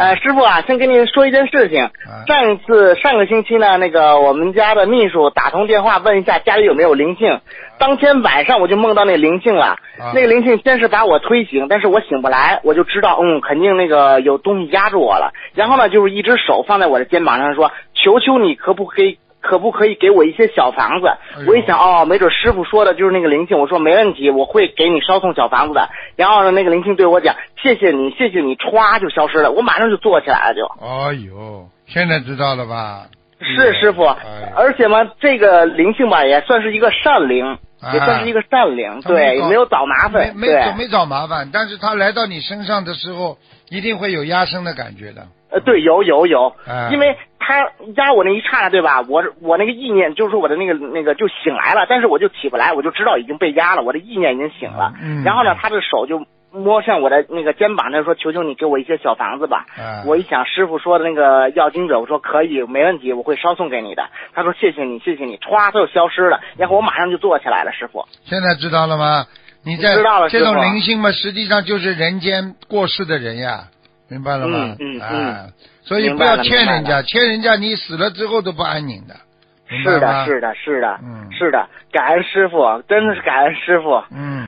呃，师傅啊，先跟您说一件事情。啊上一次上个星期呢，那个我们家的秘书打通电话问一下家里有没有灵性。当天晚上我就梦到那灵性了，啊那个灵性先是把我推醒，但是我醒不来，我就知道，嗯，肯定那个有东西压住我了。然后呢，就是一只手放在我的肩膀上说：“求求你，可不可以？”可不可以给我一些小房子？哎我一想，哦，没准师傅说的就是那个灵性。我说没问题，我会给你捎送小房子的。然后呢，那个灵性对我讲：“谢谢你，谢谢你。”歘就消失了，我马上就坐起来了就。哎呦，现在知道了吧？是师傅，哎而且嘛，这个灵性吧，也算是一个善灵，啊也算是一个善灵，对，也没有找麻烦，没没找，没找麻烦，但是他来到你身上的时候，一定会有压身的感觉的。呃，对，有有有，哎因为他压我那一刹那，对吧？我我那个意念就是说我的那个那个就醒来了，但是我就起不来，我就知道已经被压了，我的意念已经醒了。嗯然后呢，他的手就摸向我的那个肩膀，他说：“求求你给我一些小房子吧。嗯我一想，师傅说的那个要经者，我说可以，没问题，我会捎送给你的。他说谢谢你，谢谢你，歘，他就消失了。然后我马上就坐起来了，师傅。现在知道了吗？你在知道了这种灵性嘛，实际上就是人间过世的人呀，明白了吗？嗯嗯嗯，所以不要欠人家，欠人家你死了之后都不安宁的，是的，是的，是的，嗯。是的，感恩师傅，真的是感恩师傅。嗯，